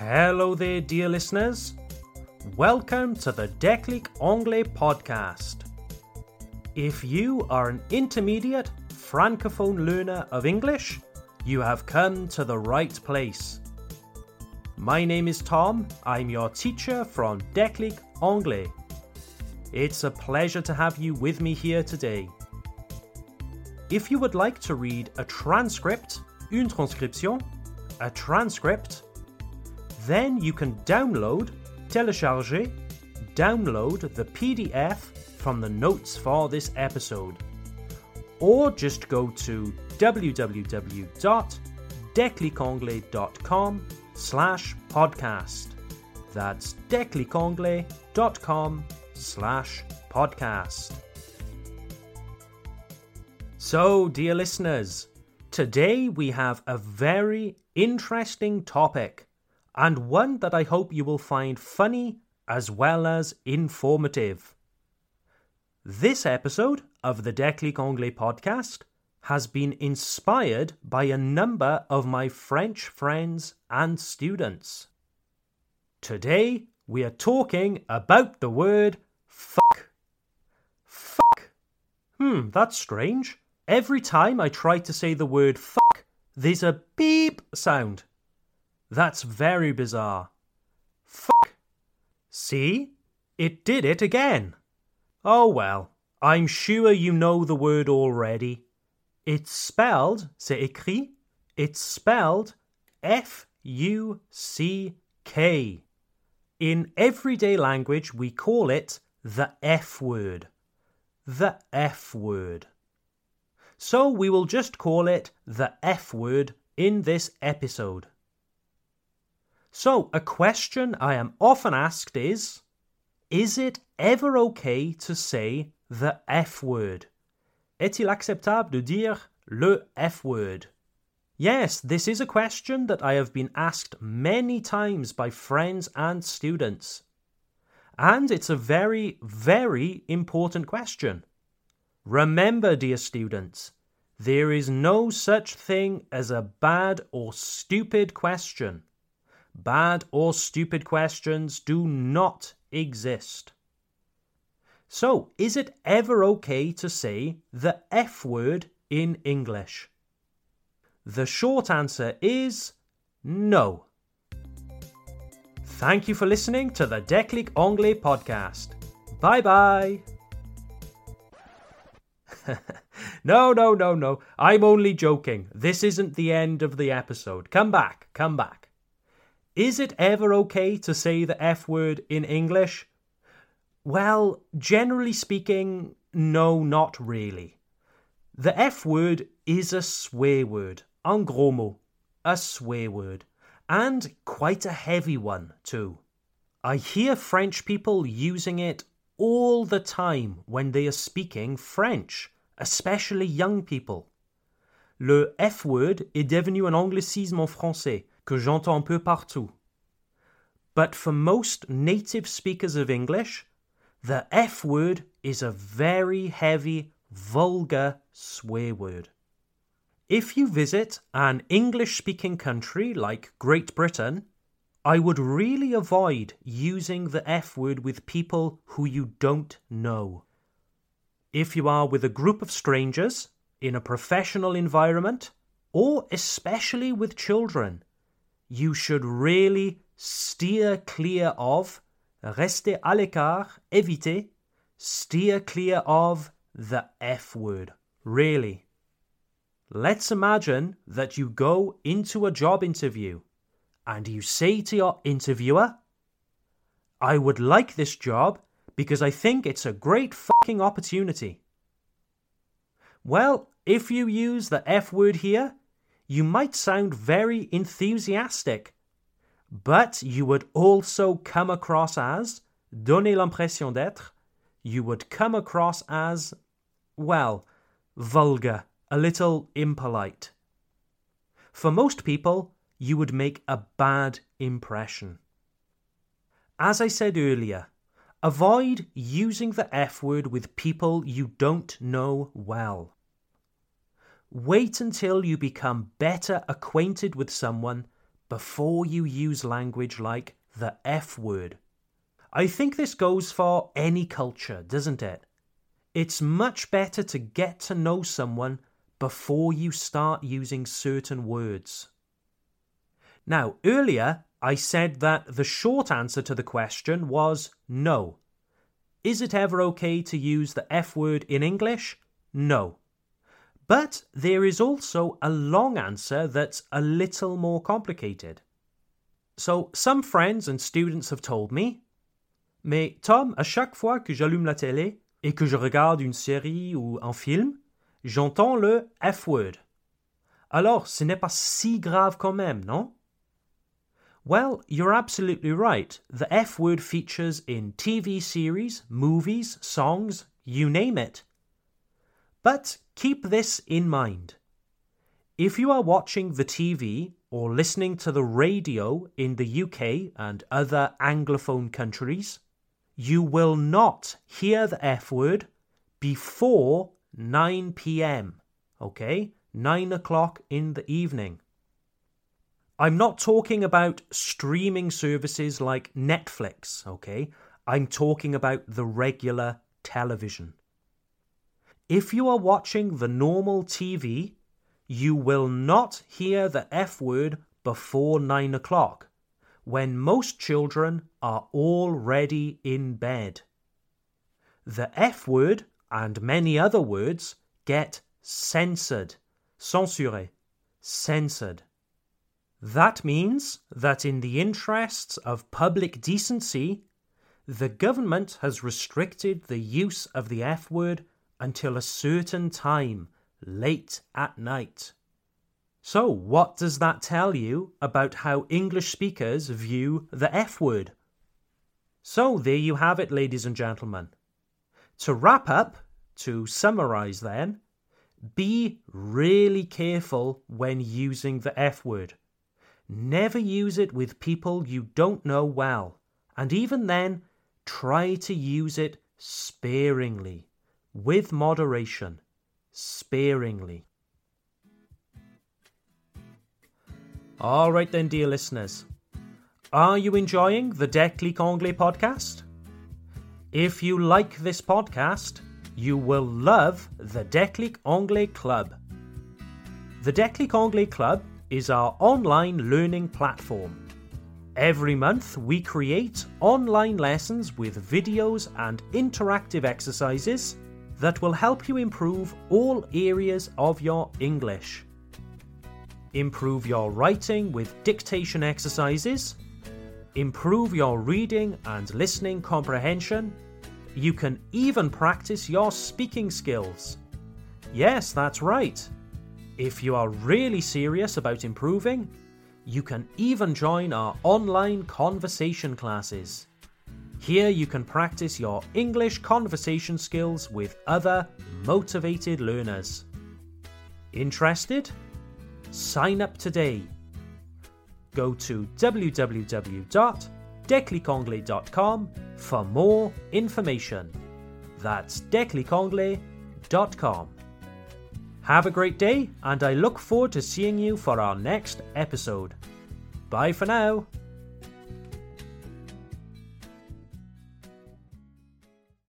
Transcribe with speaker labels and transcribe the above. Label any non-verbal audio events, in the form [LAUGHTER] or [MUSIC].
Speaker 1: Hello there, dear listeners. Welcome to the Declic Anglais podcast. If you are an intermediate francophone learner of English, you have come to the right place. My name is Tom. I'm your teacher from Declic Anglais. It's a pleasure to have you with me here today. If you would like to read a transcript, une transcription, a transcript, then you can download, télécharger, download the PDF from the notes for this episode. Or just go to www.declicanglais.com slash podcast. That's declicanglais.com slash podcast. So, dear listeners, today we have a very interesting topic and one that I hope you will find funny as well as informative. This episode of the Declic Anglais podcast has been inspired by a number of my French friends and students. Today, we are talking about the word fuck. Fuck. Hmm, that's strange. Every time I try to say the word fuck, there's a beep sound. That's very bizarre. Fuck. See? It did it again. Oh well, I'm sure you know the word already. It's spelled, c'est écrit, it's spelled F U C K. In everyday language, we call it the F word. The F word. So we will just call it the F word in this episode. So, a question I am often asked is Is it ever okay to say the F word? Est-il acceptable de dire le F word? Yes, this is a question that I have been asked many times by friends and students. And it's a very, very important question. Remember, dear students, there is no such thing as a bad or stupid question. Bad or stupid questions do not exist. So, is it ever okay to say the F word in English? The short answer is no. Thank you for listening to the Declic Anglais podcast. Bye bye. [LAUGHS] no, no, no, no. I'm only joking. This isn't the end of the episode. Come back, come back. Is it ever okay to say the F word in English? Well, generally speaking, no, not really. The F word is a swear word, un gros mot, a swear word, and quite a heavy one, too. I hear French people using it all the time when they are speaking French, especially young people. Le F word est devenu un anglicisme en français que j'entends peu partout. But for most native speakers of English, the F word is a very heavy, vulgar swear word. If you visit an English speaking country like Great Britain, I would really avoid using the F word with people who you don't know. If you are with a group of strangers, in a professional environment, or especially with children, you should really steer clear of, rester à l'écart, éviter, steer clear of the F word. Really. Let's imagine that you go into a job interview and you say to your interviewer, I would like this job because I think it's a great fucking opportunity. Well, if you use the F word here, you might sound very enthusiastic, but you would also come across as, donner l'impression d'être, you would come across as, well, vulgar, a little impolite. For most people, you would make a bad impression. As I said earlier, avoid using the F word with people you don't know well. Wait until you become better acquainted with someone before you use language like the F word. I think this goes for any culture, doesn't it? It's much better to get to know someone before you start using certain words. Now, earlier I said that the short answer to the question was no. Is it ever okay to use the F word in English? No. But there is also a long answer that's a little more complicated. So, some friends and students have told me, Mais Tom, à chaque fois que j'allume la télé et que je regarde une série ou un film, j'entends le F-word. Alors, ce n'est pas si grave quand même, non? Well, you're absolutely right. The F word features in TV series, movies, songs, you name it. But keep this in mind. If you are watching the TV or listening to the radio in the UK and other Anglophone countries, you will not hear the F word before 9 pm. Okay? 9 o'clock in the evening. I'm not talking about streaming services like Netflix, okay? I'm talking about the regular television. If you are watching the normal TV, you will not hear the F word before 9 o'clock, when most children are already in bed. The F word and many other words get censored, censuré, censored. That means that in the interests of public decency, the government has restricted the use of the F word until a certain time, late at night. So, what does that tell you about how English speakers view the F word? So, there you have it, ladies and gentlemen. To wrap up, to summarize then, be really careful when using the F word. Never use it with people you don't know well, and even then, try to use it sparingly with moderation, sparingly. All right, then, dear listeners. Are you enjoying the Declic Anglais podcast? If you like this podcast, you will love the Declic Anglais Club. The Declic Anglais Club is our online learning platform. Every month, we create online lessons with videos and interactive exercises that will help you improve all areas of your English. Improve your writing with dictation exercises, improve your reading and listening comprehension. You can even practice your speaking skills. Yes, that's right. If you are really serious about improving, you can even join our online conversation classes. Here you can practice your English conversation skills with other motivated learners. Interested? Sign up today. Go to www.declicanglais.com for more information. That's declicanglais.com. Have a great day, and I look forward to seeing you for our next episode. Bye for now.